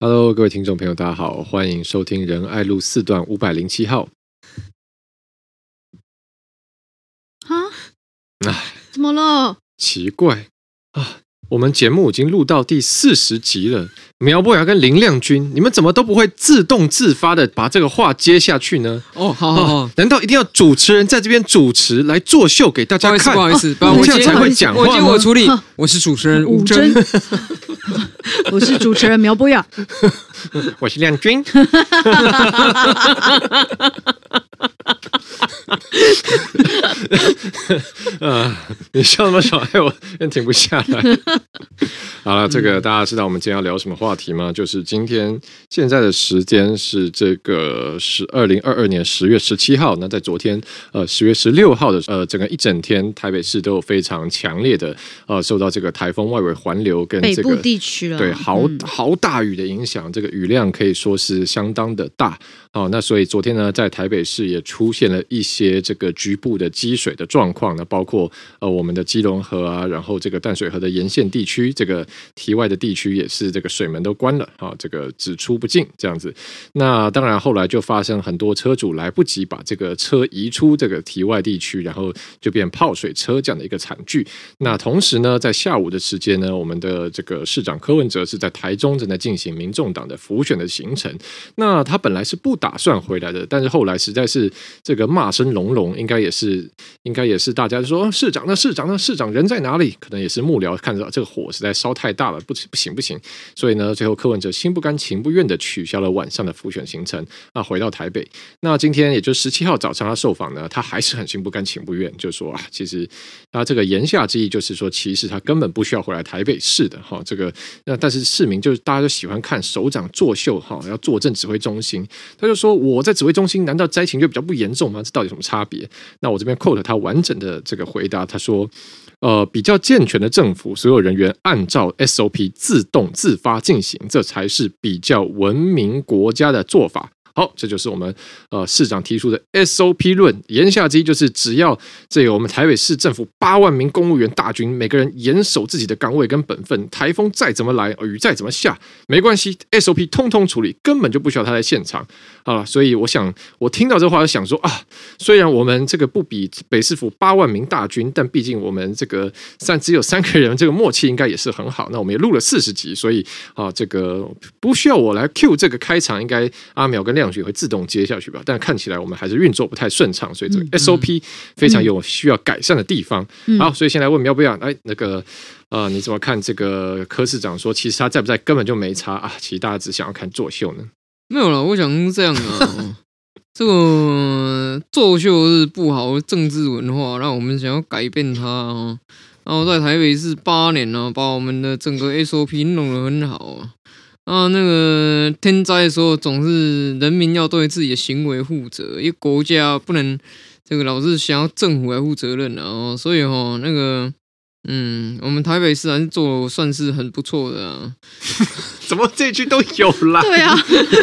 Hello，各位听众朋友，大家好，欢迎收听仁爱路四段五百零七号。啊？哎，怎么了？奇怪啊！我们节目已经录到第四十集了，苗博雅跟林亮君，你们怎么都不会自动自发的把这个话接下去呢？哦，好好好，哦，难道一定要主持人在这边主持来作秀给大家看？不好意思，不好意思，我这样才会讲话。我接我处理，我是主持人吴真，我是主持人苗博雅，我是亮君。呃，你笑那么爽，哎我真停不下来。好了，这个大家知道我们今天要聊什么话题吗？就是今天现在的时间是这个是二零二二年十月十七号。那在昨天呃十月十六号的呃整个一整天，台北市都有非常强烈的呃受到这个台风外围环流跟这个北部地区了，对豪豪大雨的影响，这个雨量可以说是相当的大。哦，那所以昨天呢，在台北市也出现了一些些这个局部的积水的状况呢，包括呃我们的基隆河啊，然后这个淡水河的沿线地区，这个堤外的地区也是这个水门都关了啊，这个只出不进这样子。那当然后来就发生很多车主来不及把这个车移出这个堤外地区，然后就变泡水车这样的一个惨剧。那同时呢，在下午的时间呢，我们的这个市长柯文哲是在台中正在进行民众党的浮选的行程。那他本来是不。打算回来的，但是后来实在是这个骂声隆隆，应该也是，应该也是大家说市长呢，市长呢，市长人在哪里？可能也是幕僚看到这个火实在烧太大了，不不行不行，所以呢，最后柯文哲心不甘情不愿的取消了晚上的复选行程，那回到台北。那今天也就十七号早上他受访呢，他还是很心不甘情不愿，就说啊，其实他这个言下之意就是说，其实他根本不需要回来台北市的哈。这个那但是市民就是大家都喜欢看首长作秀哈，要坐镇指挥中心，他就。说我在指挥中心，难道灾情就比较不严重吗？这到底什么差别？那我这边 quote 他完整的这个回答，他说：呃，比较健全的政府，所有人员按照 SOP 自动自发进行，这才是比较文明国家的做法。好，这就是我们呃市长提出的 SOP 论，言下之意就是，只要这个我们台北市政府八万名公务员大军，每个人严守自己的岗位跟本分，台风再怎么来，雨再怎么下，没关系，SOP 通通处理，根本就不需要他在现场。啊，所以我想，我听到这话，就想说啊，虽然我们这个不比北市府八万名大军，但毕竟我们这个三只有三个人，这个默契应该也是很好。那我们也录了四十集，所以啊，这个不需要我来 cue 这个开场，应该阿淼跟亮君会自动接下去吧？但看起来我们还是运作不太顺畅，所以这个 SOP 非常有需要改善的地方。嗯、好，所以先来问苗博雅，哎，那个呃，你怎么看这个柯市长说，其实他在不在根本就没差啊？其实大家只想要看作秀呢。没有了，我想这样啊，这个作秀是不好的政治文化，让我们想要改变它啊。然后在台北市八年了，把我们的整个 SOP 弄得很好啊。啊，那个天灾的时候，总是人民要对自己的行为负责，因为国家不能这个老是想要政府来负责任啊。所以哈，那个。嗯，我们台北市还是做算是很不错的啊。怎么这句都有啦？对啊，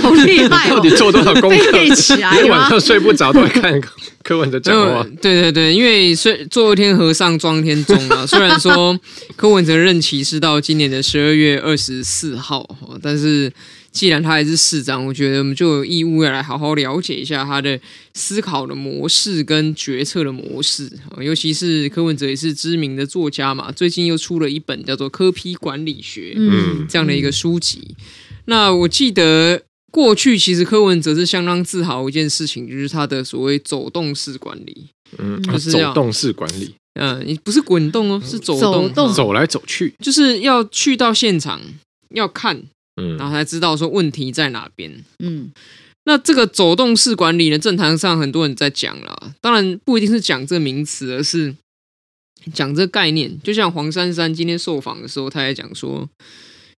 好厉害哦！到底做多少功课？背起来，晚上睡不着都会看柯文哲讲话。对对对，因为睡做一天和尚撞一天钟啊。虽然说柯文哲任期是到今年的十二月二十四号，但是。既然他还是市长，我觉得我们就有义务要来好好了解一下他的思考的模式跟决策的模式。尤其是柯文哲也是知名的作家嘛，最近又出了一本叫做《科批管理学》嗯这样的一个书籍。那我记得过去其实柯文哲是相当自豪一件事情，就是他的所谓走动式管理，嗯，就是走动式管理，嗯，你不是滚动哦，是走动，走动，走来走去，就是要去到现场要看。嗯，然后才知道说问题在哪边。嗯，那这个走动式管理呢，政坛上很多人在讲了，当然不一定是讲这名词，而是讲这个概念。就像黄珊珊今天受访的时候，他也讲说，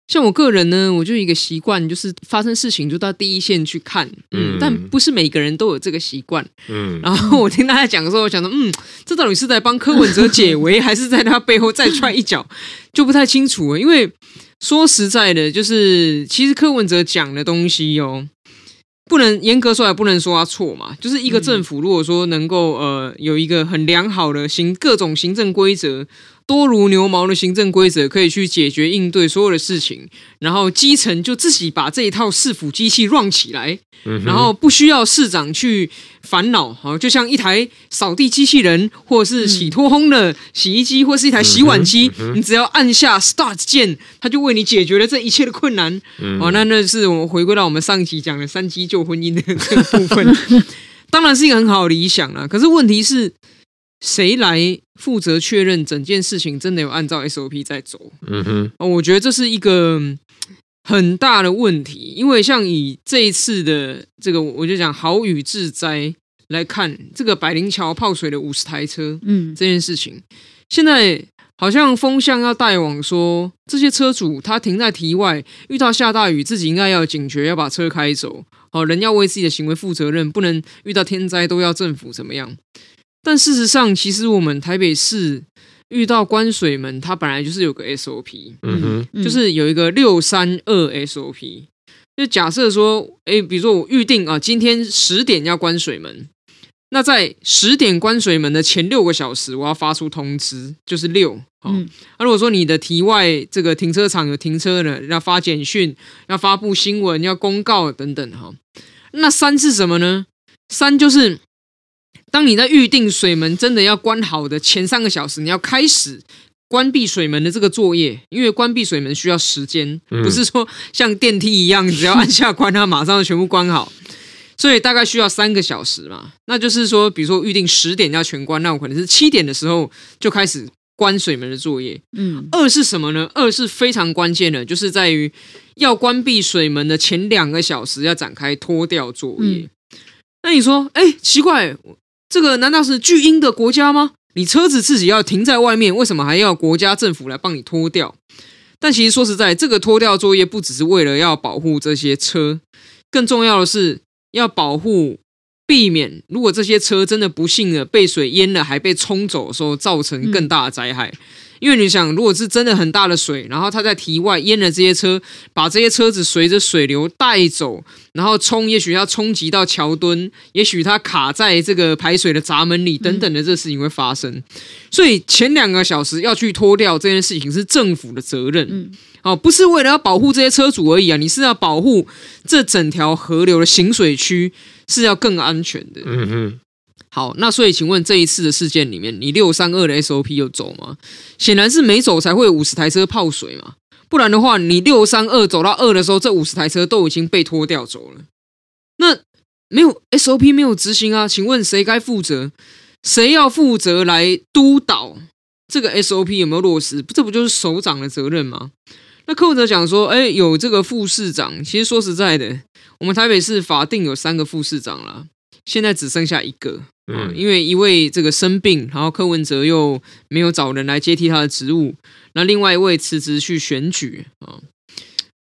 像我个人呢，我就一个习惯，就是发生事情就到第一线去看。嗯，但不是每个人都有这个习惯。嗯，然后我听大家讲的时候，我想说，嗯，这到底是在帮柯文哲解围，还是在他背后再踹一脚，就不太清楚了，因为。说实在的，就是其实柯文哲讲的东西哦，不能严格说来不能说他错嘛。就是一个政府如果说能够呃有一个很良好的行各种行政规则，多如牛毛的行政规则可以去解决应对所有的事情，然后基层就自己把这一套市府机器 run 起来，然后不需要市长去烦恼，好，就像一台扫地机器人，或者是洗脱烘的洗衣机，或是一台洗碗机，你只要按下 start 键，它就为你解决了这一切的困难。哦，那那是我们回归到我们上一期讲的三机救婚姻的这个部分，当然是一个很好的理想了。可是问题是。谁来负责确认整件事情真的有按照 SOP 在走？嗯哼，我觉得这是一个很大的问题，因为像以这一次的这个，我就讲豪雨致灾来看，这个百灵桥泡水的五十台车，嗯，这件事情，现在好像风向要带往说，这些车主他停在堤外，遇到下大雨，自己应该要警觉，要把车开走，好，人要为自己的行为负责任，不能遇到天灾都要政府怎么样。但事实上，其实我们台北市遇到关水门，它本来就是有个 SOP，嗯哼，就是有一个六三二 SOP。就假设说，哎，比如说我预定啊，今天十点要关水门，那在十点关水门的前六个小时，我要发出通知，就是六。好，那、嗯啊、如果说你的题外这个停车场有停车的，要发简讯，要发布新闻，要公告等等哈。那三是什么呢？三就是。当你在预定水门真的要关好的前三个小时，你要开始关闭水门的这个作业，因为关闭水门需要时间，不是说像电梯一样，只要按下关，它马上就全部关好，所以大概需要三个小时嘛。那就是说，比如说预定十点要全关，那我可能是七点的时候就开始关水门的作业。嗯，二是什么呢？二是非常关键的，就是在于要关闭水门的前两个小时要展开脱掉作业。嗯、那你说，哎，奇怪。这个难道是巨婴的国家吗？你车子自己要停在外面，为什么还要国家政府来帮你拖掉？但其实说实在，这个拖掉作业不只是为了要保护这些车，更重要的是要保护，避免如果这些车真的不幸的被水淹了，还被冲走的时候，造成更大的灾害。因为你想，如果是真的很大的水，然后它在堤外淹了这些车，把这些车子随着水流带走，然后冲，也许要冲击到桥墩，也许它卡在这个排水的闸门里，等等的这事情会发生。所以前两个小时要去拖掉这件事情是政府的责任，嗯哦，不是为了要保护这些车主而已啊，你是要保护这整条河流的行水区是要更安全的。嗯嗯。好，那所以请问这一次的事件里面，你六三二的 SOP 有走吗？显然是没走，才会五十台车泡水嘛。不然的话，你六三二走到二的时候，这五十台车都已经被拖掉走了。那没有 SOP 没有执行啊？请问谁该负责？谁要负责来督导这个 SOP 有没有落实？这不就是首长的责任吗？那柯文哲讲说，哎，有这个副市长。其实说实在的，我们台北市法定有三个副市长啦，现在只剩下一个。嗯，因为一位这个生病，然后柯文哲又没有找人来接替他的职务，那另外一位辞职去选举啊，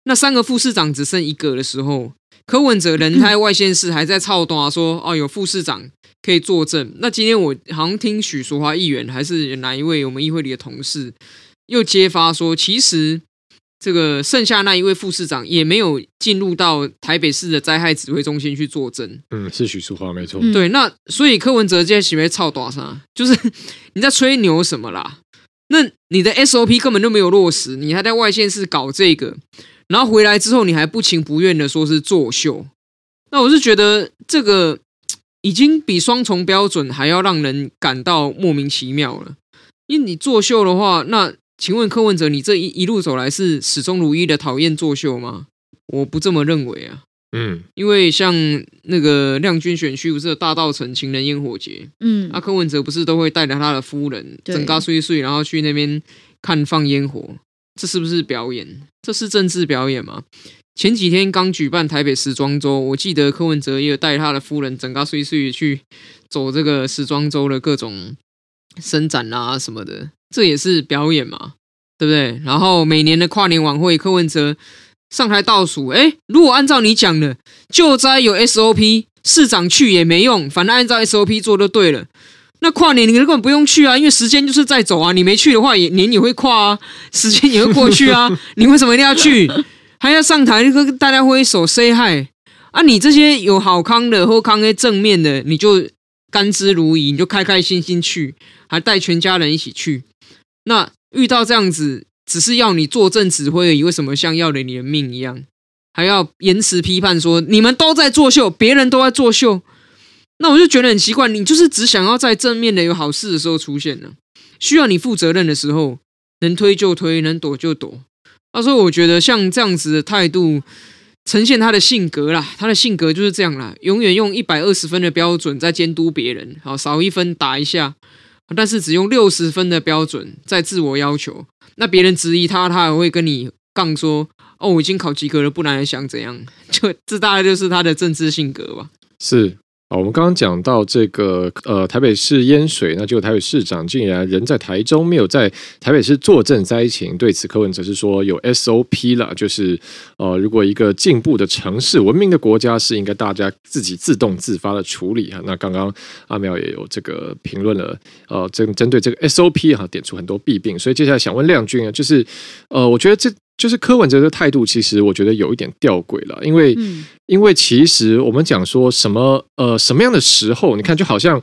那三个副市长只剩一个的时候，柯文哲人在外县市还在操动啊，说 哦有副市长可以作证。那今天我好像听许淑华议员还是哪一位我们议会里的同事又揭发说，其实。这个剩下那一位副市长也没有进入到台北市的灾害指挥中心去作证。嗯，是许淑华没错。对，那所以柯文哲今天喜欢操多少？就是你在吹牛什么啦？那你的 SOP 根本就没有落实，你还在外县市搞这个，然后回来之后你还不情不愿的说是作秀。那我是觉得这个已经比双重标准还要让人感到莫名其妙了。因为你作秀的话，那。请问柯文哲，你这一一路走来是始终如一的讨厌作秀吗？我不这么认为啊。嗯，因为像那个亮君选区不是有大道城情人烟火节？嗯，啊，柯文哲不是都会带着他的夫人整嘎碎碎，然后去那边看放烟火，这是不是表演？这是政治表演吗？前几天刚举办台北时装周，我记得柯文哲也有带他的夫人整嘎碎碎去走这个时装周的各种伸展啊什么的。这也是表演嘛，对不对？然后每年的跨年晚会，柯文哲上台倒数。哎，如果按照你讲的，救灾有 SOP，市长去也没用，反正按照 SOP 做就对了。那跨年你根本不用去啊，因为时间就是在走啊。你没去的话，也年也会跨啊，时间也会过去啊。你为什么一定要去？还要上台跟大家挥手 say hi 啊？你这些有好康的或康的正面的，你就甘之如饴，你就开开心心去，还带全家人一起去。那遇到这样子，只是要你坐镇指挥而已，为什么像要了你的命一样，还要言辞批判说你们都在作秀，别人都在作秀？那我就觉得很奇怪，你就是只想要在正面的有好事的时候出现呢，需要你负责任的时候，能推就推，能躲就躲。他说：“我觉得像这样子的态度，呈现他的性格啦，他的性格就是这样啦，永远用一百二十分的标准在监督别人，好，少一分打一下，但是只用六十分的标准在自我要求。那别人质疑他，他还会跟你杠说：‘哦，我已经考及格了，不然还想怎样？’ 就这大概就是他的政治性格吧。”是。好，我们刚刚讲到这个呃，台北市淹水，那就台北市长竟然人在台中，没有在台北市坐镇灾情。对此，柯文哲是说有 SOP 了，就是呃，如果一个进步的城市、文明的国家，是应该大家自己自动自发的处理哈。那刚刚阿苗也有这个评论了，呃，针针对这个 SOP 哈，点出很多弊病。所以接下来想问亮君啊，就是呃，我觉得这。就是柯文哲的态度，其实我觉得有一点吊诡了，因为，嗯、因为其实我们讲说什么呃什么样的时候，你看就好像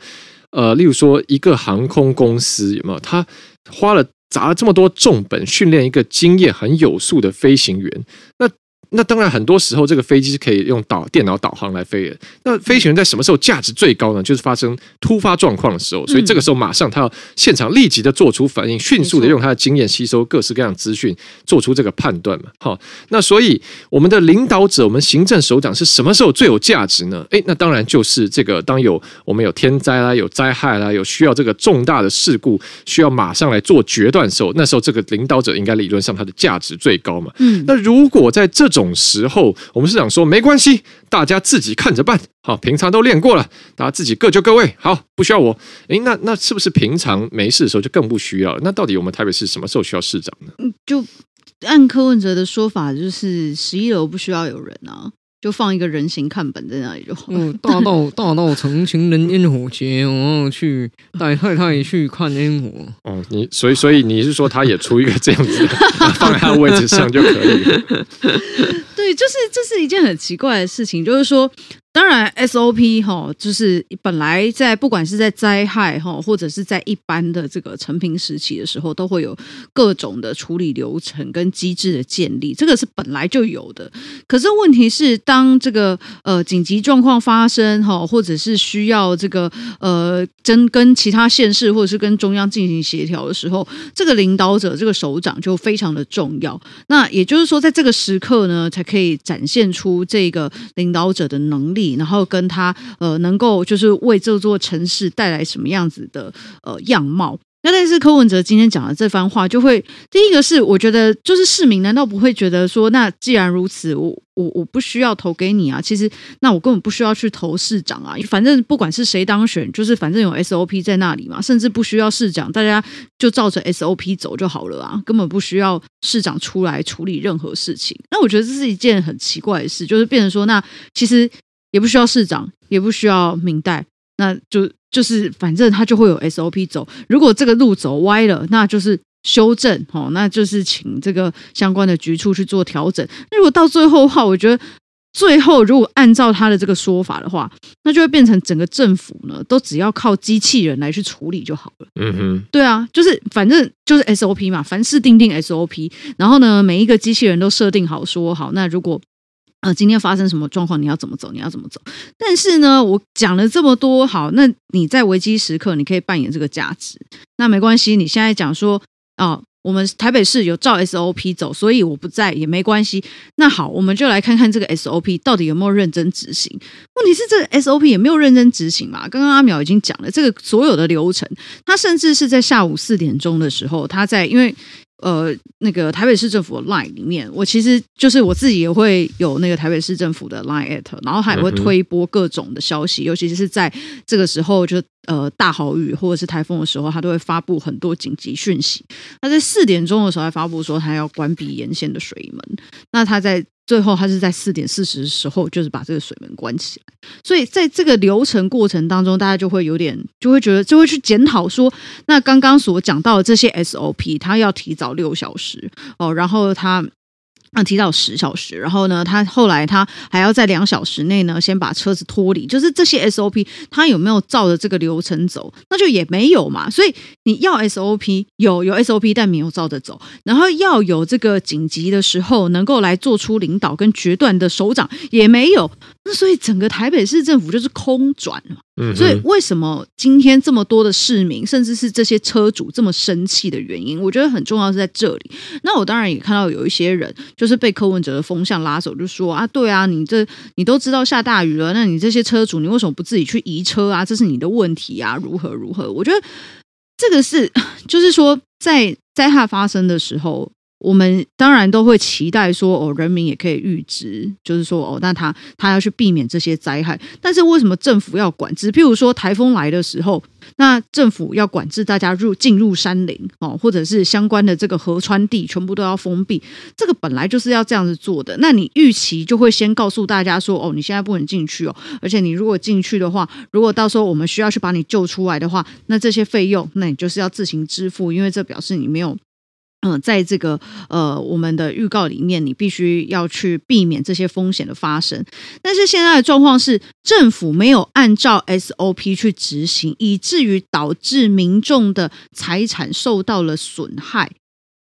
呃，例如说一个航空公司有没有，他花了砸了这么多重本训练一个经验很有素的飞行员，那。那当然，很多时候这个飞机是可以用导电脑导航来飞的。那飞行员在什么时候价值最高呢？就是发生突发状况的时候。所以这个时候马上他要现场立即的做出反应，迅速的用他的经验吸收各式各样资讯，做出这个判断嘛。好，那所以我们的领导者，我们行政首长是什么时候最有价值呢？诶，那当然就是这个当有我们有天灾啦、有灾害啦、有需要这个重大的事故需要马上来做决断的时候，那时候这个领导者应该理论上他的价值最高嘛。嗯，那如果在这种时候，我们市长说没关系，大家自己看着办。好，平常都练过了，大家自己各就各位。好，不需要我。诶，那那是不是平常没事的时候就更不需要？那到底我们台北市什么时候需要市长呢？就按柯文哲的说法，就是十一楼不需要有人啊。就放一个人形看本在那里就好。嗯，大道大道成情人烟火节，我要去带太太去看烟火。哦，你所以所以你是说他也出一个这样子的，放在他的位置上就可以了？对，就是这是一件很奇怪的事情，就是说。当然，SOP 哈，就是本来在不管是在灾害哈，或者是在一般的这个成平时期的时候，都会有各种的处理流程跟机制的建立，这个是本来就有的。可是问题是，当这个呃紧急状况发生哈，或者是需要这个呃真跟其他县市或者是跟中央进行协调的时候，这个领导者这个首长就非常的重要。那也就是说，在这个时刻呢，才可以展现出这个领导者的能力。然后跟他呃，能够就是为这座城市带来什么样子的呃样貌？那但是柯文哲今天讲的这番话，就会第一个是我觉得就是市民难道不会觉得说，那既然如此，我我我不需要投给你啊？其实那我根本不需要去投市长啊，反正不管是谁当选，就是反正有 SOP 在那里嘛，甚至不需要市长，大家就照着 SOP 走就好了啊，根本不需要市长出来处理任何事情。那我觉得这是一件很奇怪的事，就是变成说，那其实。也不需要市长，也不需要明代，那就就是反正他就会有 SOP 走。如果这个路走歪了，那就是修正哦，那就是请这个相关的局处去做调整。那如果到最后的话，我觉得最后如果按照他的这个说法的话，那就会变成整个政府呢都只要靠机器人来去处理就好了。嗯哼，对啊，就是反正就是 SOP 嘛，凡事定定 SOP，然后呢每一个机器人都设定好说好，那如果。呃，今天发生什么状况？你要怎么走？你要怎么走？但是呢，我讲了这么多，好，那你在危机时刻，你可以扮演这个价值，那没关系。你现在讲说，哦，我们台北市有照 SOP 走，所以我不在也没关系。那好，我们就来看看这个 SOP 到底有没有认真执行。问题是这个 SOP 也没有认真执行嘛？刚刚阿苗已经讲了，这个所有的流程，他甚至是在下午四点钟的时候，他在因为。呃，那个台北市政府的 Line 里面，我其实就是我自己也会有那个台北市政府的 Line at，然后他也会推播各种的消息，尤其是在这个时候就，呃大豪雨或者是台风的时候，他都会发布很多紧急讯息。他在四点钟的时候还发布说他要关闭沿线的水门，那他在。最后，他是在四点四十的时候，就是把这个水门关起来。所以，在这个流程过程当中，大家就会有点，就会觉得，就会去检讨说，那刚刚所讲到的这些 SOP，他要提早六小时哦，然后他那，提到十小时，然后呢，他后来他还要在两小时内呢，先把车子脱离，就是这些 SOP，他有没有照着这个流程走？那就也没有嘛。所以你要 SOP 有有 SOP，但没有照着走，然后要有这个紧急的时候能够来做出领导跟决断的首长也没有。那所以整个台北市政府就是空转嘛。嗯，所以为什么今天这么多的市民，甚至是这些车主这么生气的原因，我觉得很重要是在这里。那我当然也看到有一些人。就是被柯文哲的风向拉走，就说啊，对啊，你这你都知道下大雨了，那你这些车主，你为什么不自己去移车啊？这是你的问题啊，如何如何？我觉得这个是，就是说，在灾害发生的时候。我们当然都会期待说，哦，人民也可以预知，就是说，哦，那他他要去避免这些灾害。但是为什么政府要管制？譬如说台风来的时候，那政府要管制大家入进入山林哦，或者是相关的这个河川地全部都要封闭。这个本来就是要这样子做的。那你预期就会先告诉大家说，哦，你现在不能进去哦，而且你如果进去的话，如果到时候我们需要去把你救出来的话，那这些费用，那你就是要自行支付，因为这表示你没有。嗯，在这个呃，我们的预告里面，你必须要去避免这些风险的发生。但是现在的状况是，政府没有按照 SOP 去执行，以至于导致民众的财产受到了损害。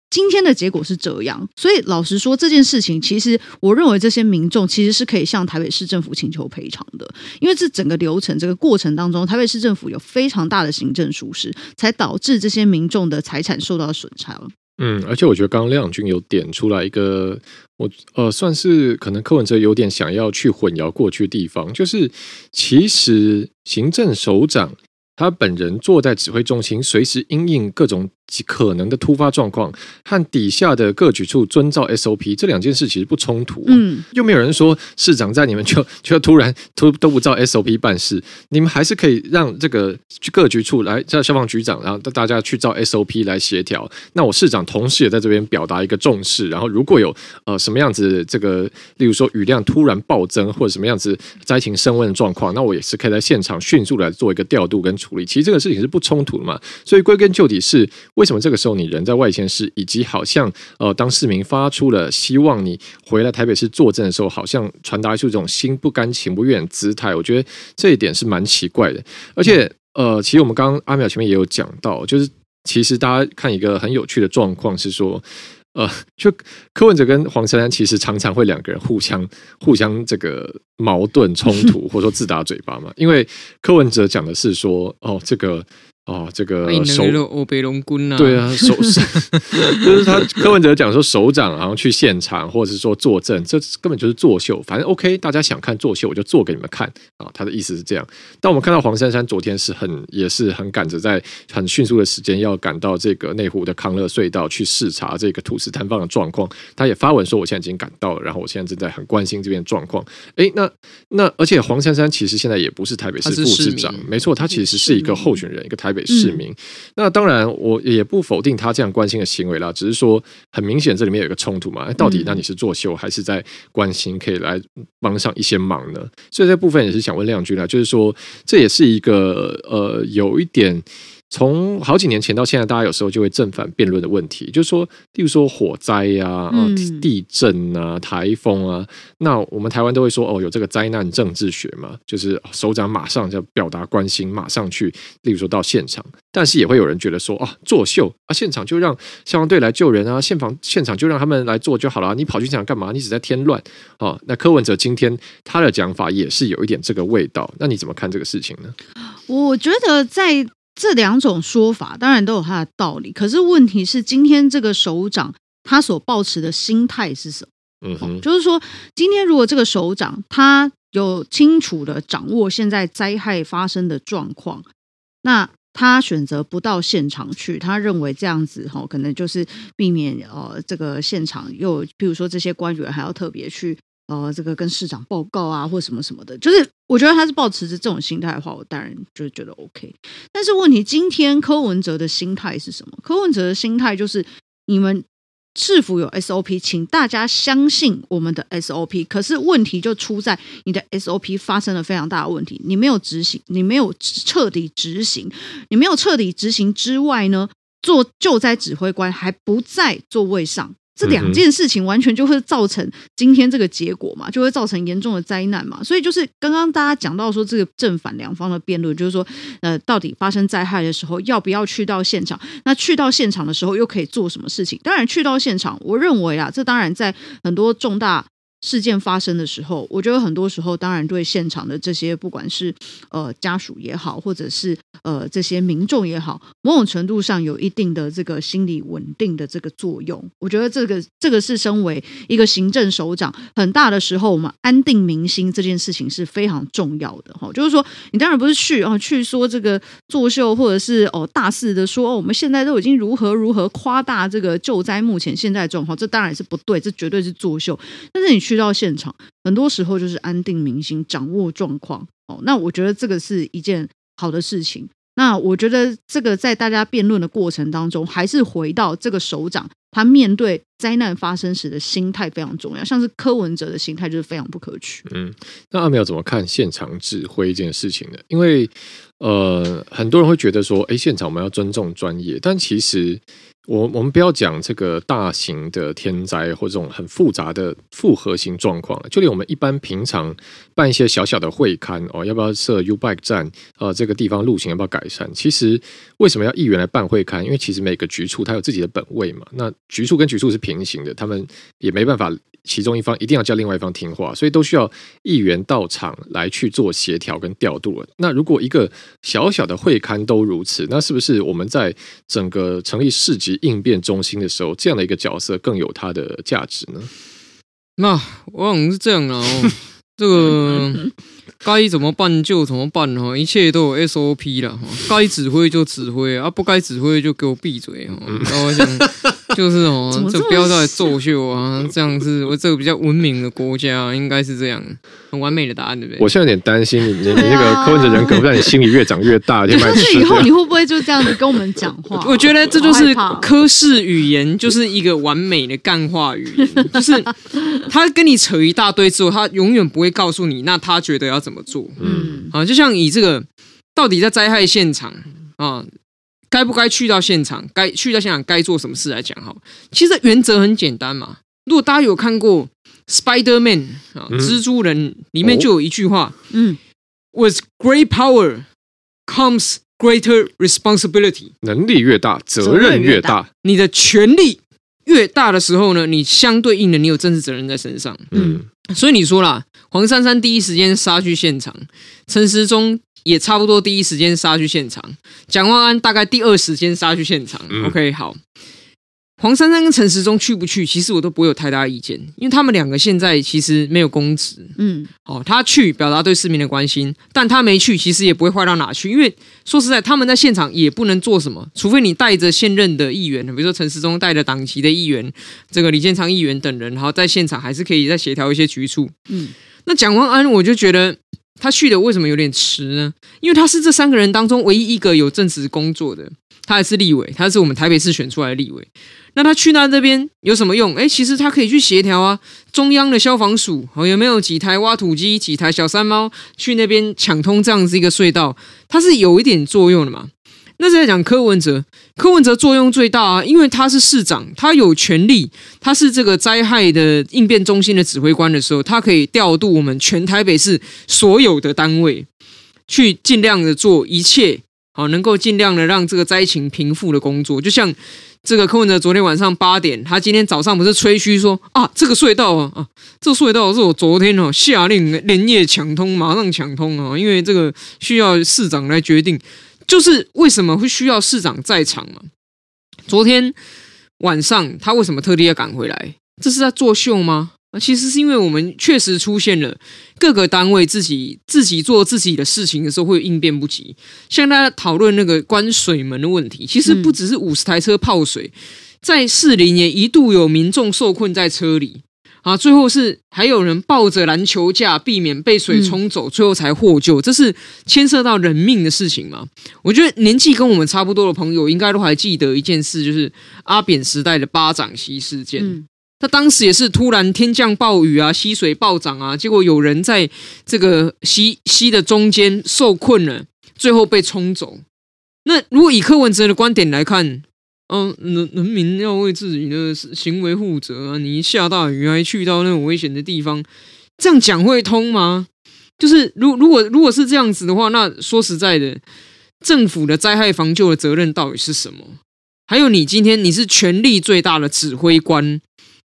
今天的结果是这样，所以老实说，这件事情其实我认为这些民众其实是可以向台北市政府请求赔偿的，因为这整个流程、这个过程当中，台北市政府有非常大的行政疏失，才导致这些民众的财产受到损害了。嗯，而且我觉得刚刚亮君有点出来一个，我呃算是可能柯文哲有点想要去混淆过去的地方，就是其实行政首长他本人坐在指挥中心，随时应应各种。可能的突发状况和底下的各局处遵照 SOP 这两件事其实不冲突，嗯，又没有人说市长在你们就 就突然都都不照 SOP 办事，你们还是可以让这个各局处来叫消防局长，然后大家去照 SOP 来协调。那我市长同时也在这边表达一个重视，然后如果有呃什么样子这个，例如说雨量突然暴增或者什么样子灾情升温的状况，那我也是可以在现场迅速来做一个调度跟处理。其实这个事情是不冲突的嘛，所以归根究底是。为什么这个时候你人在外县市，以及好像呃，当市民发出了希望你回来台北市作证的时候，好像传达出这种心不甘情不愿的姿态？我觉得这一点是蛮奇怪的。而且呃，其实我们刚刚阿淼前面也有讲到，就是其实大家看一个很有趣的状况是说，呃，就柯文哲跟黄珊珊其实常常会两个人互相 互相这个矛盾冲突，或者说自打嘴巴嘛。因为柯文哲讲的是说，哦，这个。哦，这个首欧北龙军啊，对啊，首 就是他柯文哲讲说首长然后去现场或者是说作证，这根本就是作秀。反正 OK，大家想看作秀，我就做给你们看啊。他的意思是这样。但我们看到黄珊珊昨天是很也是很赶着在很迅速的时间要赶到这个内湖的康乐隧道去视察这个土石坍方的状况。他也发文说，我现在已经赶到了，然后我现在正在很关心这边状况。哎，那那而且黄珊珊其实现在也不是台北市副市长，没错，他其实是一个候选人，一个台北。市民，那当然我也不否定他这样关心的行为啦，只是说很明显这里面有一个冲突嘛，到底那你是作秀还是在关心，可以来帮上一些忙呢？所以这部分也是想问亮君啦，就是说这也是一个呃有一点。从好几年前到现在，大家有时候就会正反辩论的问题，就是说，例如说火灾呀、啊、啊地震啊、台风啊，那我们台湾都会说哦，有这个灾难政治学嘛，就是首长马上就表达关心，马上去，例如说到现场，但是也会有人觉得说啊，作秀啊，现场就让消防队来救人啊，现房现场就让他们来做就好了，你跑去现场干嘛？你只在添乱啊。那柯文哲今天他的讲法也是有一点这个味道，那你怎么看这个事情呢？我觉得在。这两种说法当然都有它的道理，可是问题是，今天这个首长他所抱持的心态是什么？嗯哼，就是说，今天如果这个首长他有清楚的掌握现在灾害发生的状况，那他选择不到现场去，他认为这样子哈，可能就是避免呃这个现场又，比如说这些官员还要特别去。呃，这个跟市长报告啊，或什么什么的，就是我觉得他是抱持着这种心态的话，我当然就觉得 OK。但是问题，今天柯文哲的心态是什么？柯文哲的心态就是，你们是否有 SOP，请大家相信我们的 SOP。可是问题就出在你的 SOP 发生了非常大的问题，你没有执行，你没有彻底执行，你没有彻底执行之外呢，做救灾指挥官还不在座位上。这两件事情完全就会造成今天这个结果嘛，就会造成严重的灾难嘛。所以就是刚刚大家讲到说，这个正反两方的辩论，就是说，呃，到底发生灾害的时候要不要去到现场？那去到现场的时候又可以做什么事情？当然，去到现场，我认为啊，这当然在很多重大。事件发生的时候，我觉得很多时候，当然对现场的这些不管是呃家属也好，或者是呃这些民众也好，某种程度上有一定的这个心理稳定的这个作用。我觉得这个这个是身为一个行政首长很大的时候，我们安定民心这件事情是非常重要的哈。就是说，你当然不是去啊去说这个作秀，或者是哦大肆的说哦我们现在都已经如何如何夸大这个救灾目前现在状况，这当然是不对，这绝对是作秀。但是你。去到现场，很多时候就是安定民心、掌握状况。哦，那我觉得这个是一件好的事情。那我觉得这个在大家辩论的过程当中，还是回到这个首长他面对灾难发生时的心态非常重要。像是柯文哲的心态就是非常不可取。嗯，那阿苗怎么看现场指挥这件事情呢？因为呃，很多人会觉得说，哎，现场我们要尊重专业，但其实。我我们不要讲这个大型的天灾或这种很复杂的复合型状况，就连我们一般平常办一些小小的会刊哦，要不要设 U bike 站？呃，这个地方路型要不要改善？其实为什么要议员来办会刊？因为其实每个局处它有自己的本位嘛，那局处跟局处是平行的，他们也没办法。其中一方一定要叫另外一方听话，所以都需要议员到场来去做协调跟调度。那如果一个小小的会刊都如此，那是不是我们在整个成立市级应变中心的时候，这样的一个角色更有它的价值呢？那我想是这样啊，这个该怎么办就怎么办哈，一切都有 SOP 了哈，该指挥就指挥啊，不该指挥就给我闭嘴哈。那我想。就是哦，这不要再作秀啊！这样子，我这个比较文明的国家应该是这样，很完美的答案，对不对？我现在有点担心你，你 那个柯文哲人格在你心里越长越大。就是以后你会不会就这样子跟我们讲话？我觉得这就是科氏语言，就是一个完美的干话语言。就是他跟你扯一大堆之后，他永远不会告诉你，那他觉得要怎么做？嗯，啊，就像以这个，到底在灾害现场啊。该不该去到现场？该去到现场该做什么事来讲哈？其实原则很简单嘛。如果大家有看过《Spider-Man》啊，蜘蛛人里面就有一句话，嗯，With great power comes greater responsibility。能力越大，责任越大。你的权力越大的时候呢，你相对应的你有政治责任在身上。嗯，所以你说啦，黄珊珊第一时间杀去现场，陈时中。也差不多第一时间杀去现场，蒋万安大概第二时间杀去现场。嗯、OK，好，黄珊珊跟陈时中去不去，其实我都不会有太大意见，因为他们两个现在其实没有公职。嗯，哦，他去表达对市民的关心，但他没去，其实也不会坏到哪去，因为说实在，他们在现场也不能做什么，除非你带着现任的议员，比如说陈时中带着党籍的议员，这个李建昌议员等人，然后在现场还是可以再协调一些局处。嗯，那蒋万安，我就觉得。他去的为什么有点迟呢？因为他是这三个人当中唯一一个有正职工作的，他还是立委，他是我们台北市选出来的立委。那他去那这边有什么用？哎，其实他可以去协调啊，中央的消防署哦，有没有几台挖土机、几台小山猫去那边抢通这样子一个隧道？他是有一点作用的嘛。那在讲柯文哲，柯文哲作用最大啊，因为他是市长，他有权力，他是这个灾害的应变中心的指挥官的时候，他可以调度我们全台北市所有的单位，去尽量的做一切，好，能够尽量的让这个灾情平复的工作。就像这个柯文哲昨天晚上八点，他今天早上不是吹嘘说啊，这个隧道啊啊，这个隧道是我昨天哦下令连夜抢通，马上抢通啊，因为这个需要市长来决定。就是为什么会需要市长在场嘛？昨天晚上他为什么特地要赶回来？这是在作秀吗？那，其实是因为我们确实出现了各个单位自己自己做自己的事情的时候会应变不及。像大家讨论那个关水门的问题，其实不只是五十台车泡水，在士林也一度有民众受困在车里。啊，最后是还有人抱着篮球架避免被水冲走，最后才获救。这是牵涉到人命的事情嘛？我觉得年纪跟我们差不多的朋友应该都还记得一件事，就是阿扁时代的巴掌溪事件。他当时也是突然天降暴雨啊，溪水暴涨啊，结果有人在这个溪溪的中间受困了，最后被冲走。那如果以柯文哲的观点来看，嗯，人人民要为自己的行为负责啊！你下大雨还去到那种危险的地方，这样讲会通吗？就是如如果如果是这样子的话，那说实在的，政府的灾害防救的责任到底是什么？还有，你今天你是权力最大的指挥官，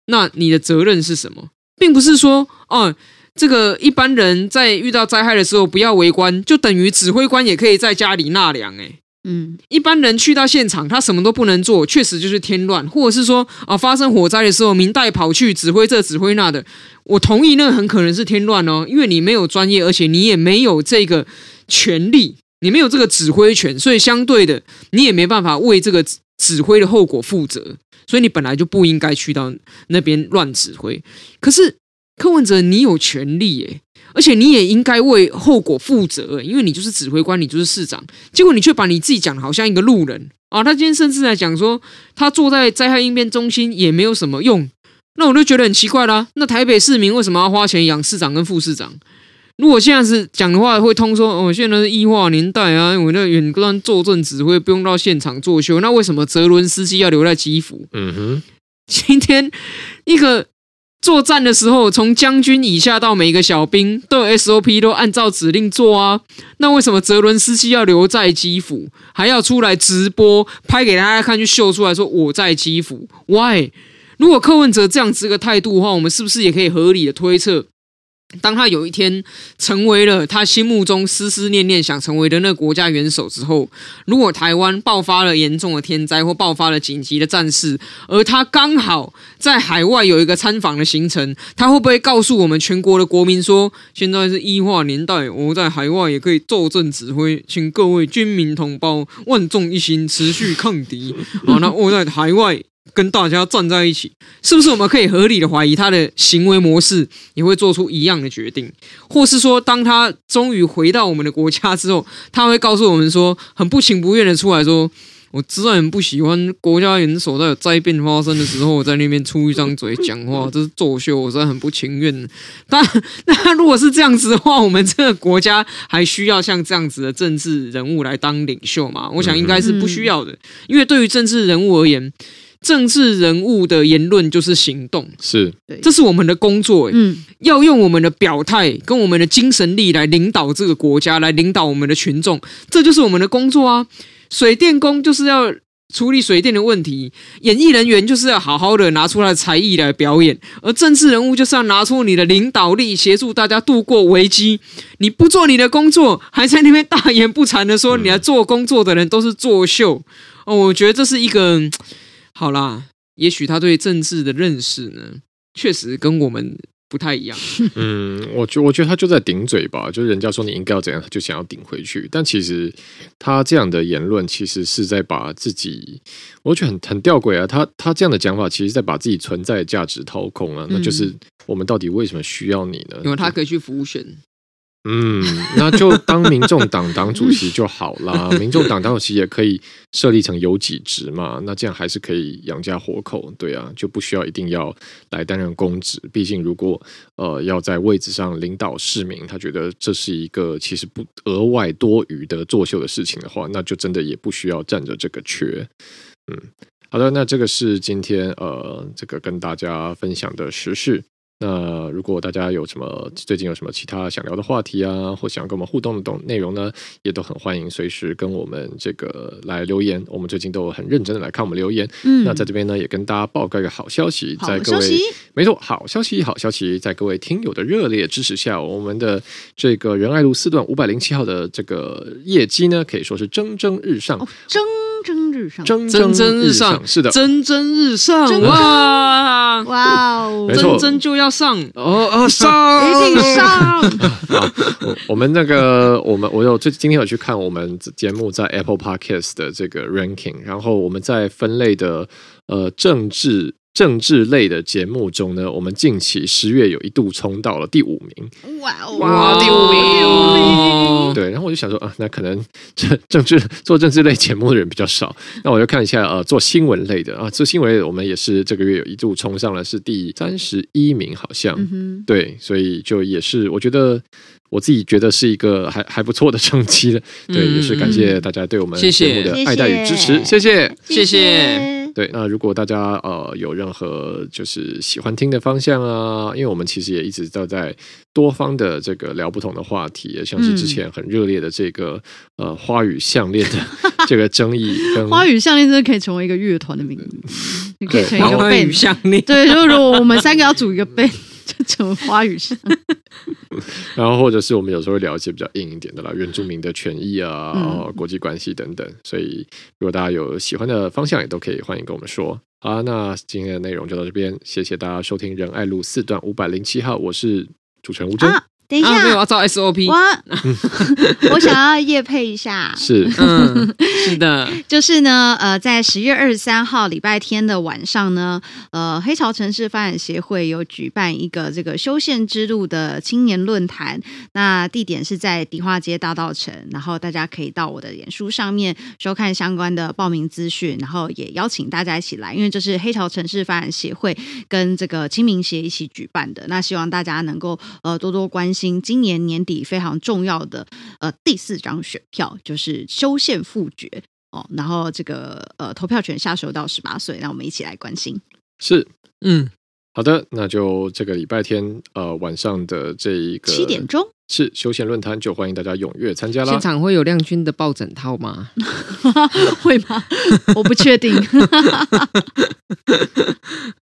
那你的责任是什么？并不是说哦。这个一般人在遇到灾害的时候不要围观，就等于指挥官也可以在家里纳凉。哎，嗯，一般人去到现场，他什么都不能做，确实就是添乱，或者是说啊，发生火灾的时候，明代跑去指挥这指挥那的，我同意，那很可能是添乱哦，因为你没有专业，而且你也没有这个权利，你没有这个指挥权，所以相对的，你也没办法为这个指挥的后果负责，所以你本来就不应该去到那边乱指挥。可是。柯文哲，你有权利耶，而且你也应该为后果负责，因为你就是指挥官，你就是市长。结果你却把你自己讲的好像一个路人啊！他今天甚至来讲说，他坐在灾害应变中心也没有什么用。那我就觉得很奇怪啦。那台北市民为什么要花钱养市长跟副市长？如果现在是讲的话，会通说哦，现在是异化年代啊，我那远端坐镇指挥不用到现场作秀。那为什么泽伦斯基要留在基辅？嗯哼，今天一个。作战的时候，从将军以下到每个小兵都有 SOP，都按照指令做啊。那为什么泽伦斯基要留在基辅，还要出来直播拍给大家看，去秀出来说我在基辅？Why？如果柯文哲这样子一个态度的话，我们是不是也可以合理的推测？当他有一天成为了他心目中思思念念想成为的那个国家元首之后，如果台湾爆发了严重的天灾或爆发了紧急的战事，而他刚好在海外有一个参访的行程，他会不会告诉我们全国的国民说：“现在是液化年代，我在海外也可以坐镇指挥，请各位军民同胞万众一心，持续抗敌。”好，那我在海外。跟大家站在一起，是不是我们可以合理的怀疑他的行为模式也会做出一样的决定？或是说，当他终于回到我们的国家之后，他会告诉我们说，很不情不愿的出来说：“我实在很不喜欢国家元首在有灾变发生的时候，我在那边出一张嘴讲话，这是作秀，我真的很不情愿。”但那如果是这样子的话，我们这个国家还需要像这样子的政治人物来当领袖吗？我想应该是不需要的，因为对于政治人物而言。政治人物的言论就是行动，是，这是我们的工作。嗯，要用我们的表态跟我们的精神力来领导这个国家，来领导我们的群众，这就是我们的工作啊。水电工就是要处理水电的问题，演艺人员就是要好好的拿出来才艺来表演，而政治人物就是要拿出你的领导力，协助大家度过危机。你不做你的工作，还在那边大言不惭的说你来做工作的人都是作秀哦，我觉得这是一个。好啦，也许他对政治的认识呢，确实跟我们不太一样。嗯，我觉我觉得他就在顶嘴吧，就是人家说你应该要怎样，他就想要顶回去。但其实他这样的言论，其实是在把自己，我觉得很很吊诡啊。他他这样的讲法，其实在把自己存在的价值掏空啊。那就是我们到底为什么需要你呢？因为他可以去服务选。嗯，那就当民众党党主席就好啦。民众党党主席也可以设立成有给职嘛，那这样还是可以养家活口，对啊，就不需要一定要来担任公职。毕竟，如果呃要在位置上领导市民，他觉得这是一个其实不额外多余的作秀的事情的话，那就真的也不需要占着这个缺。嗯，好的，那这个是今天呃这个跟大家分享的时事。那如果大家有什么最近有什么其他想聊的话题啊，或想跟我们互动的东内容呢，也都很欢迎随时跟我们这个来留言。我们最近都很认真的来看我们留言。嗯，那在这边呢，也跟大家报告一个好消息，在各位没错，好消息，好消息，在各位听友的热烈支持下，我们的这个仁爱路四段五百零七号的这个业绩呢，可以说是蒸蒸日上，蒸蒸日上，蒸蒸日上，是的，蒸蒸日上，哇哇哦，蒸蒸就要。上哦哦 上，一定上！好，我们那个，我们我有最今天有去看我们节目在 Apple Podcast 的这个 ranking，然后我们在分类的呃政治。政治类的节目中呢，我们近期十月有一度冲到了第五名。哇哇，第五名，第五名。对，然后我就想说啊，那可能政政治做政治类节目的人比较少。那我就看一下呃，做新闻类的啊，做新闻类的我们也是这个月有一度冲上了是第三十一名，好像。嗯、对，所以就也是我觉得。我自己觉得是一个还还不错的成绩了。对，也是感谢大家对我们节目的爱戴与支持，谢谢，谢谢。对，那如果大家呃有任何就是喜欢听的方向啊，因为我们其实也一直都在多方的这个聊不同的话题，像是之前很热烈的这个、嗯、呃花语项链的 这个争议跟，花语项链真的可以成为一个乐团的名字，你可以成一个 band，花语项链，对，就如果我们三个要组一个 band，就成为花语是。然后或者是我们有时候会聊一些比较硬一点的啦，原住民的权益啊，嗯、国际关系等等。所以如果大家有喜欢的方向，也都可以欢迎跟我们说。好，那今天的内容就到这边，谢谢大家收听仁爱路四段五百零七号，我是主持人吴真。啊等一下，啊、没有要照 SOP。我 我想要夜配一下，是，嗯，是的，就是呢，呃，在十月二十三号礼拜天的晚上呢，呃，黑潮城市发展协会有举办一个这个修宪之路的青年论坛，那地点是在迪化街大道城，然后大家可以到我的脸书上面收看相关的报名资讯，然后也邀请大家一起来，因为这是黑潮城市发展协会跟这个清明协一起举办的，那希望大家能够呃多多关心。今年年底非常重要的呃第四张选票就是修宪复决哦，然后这个呃投票权下收到十八岁，让我们一起来关心。是，嗯，好的，那就这个礼拜天呃晚上的这一个七点钟。是休闲论坛，就欢迎大家踊跃参加啦！现场会有亮君的抱枕套吗？会吗？我不确定。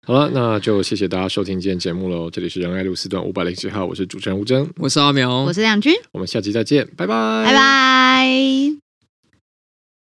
好了，那就谢谢大家收听今天节目喽。这里是仁爱路四段五百零七号，我是主持人吴峥，我是阿苗，我是亮君，我们下期再见，拜拜，拜拜。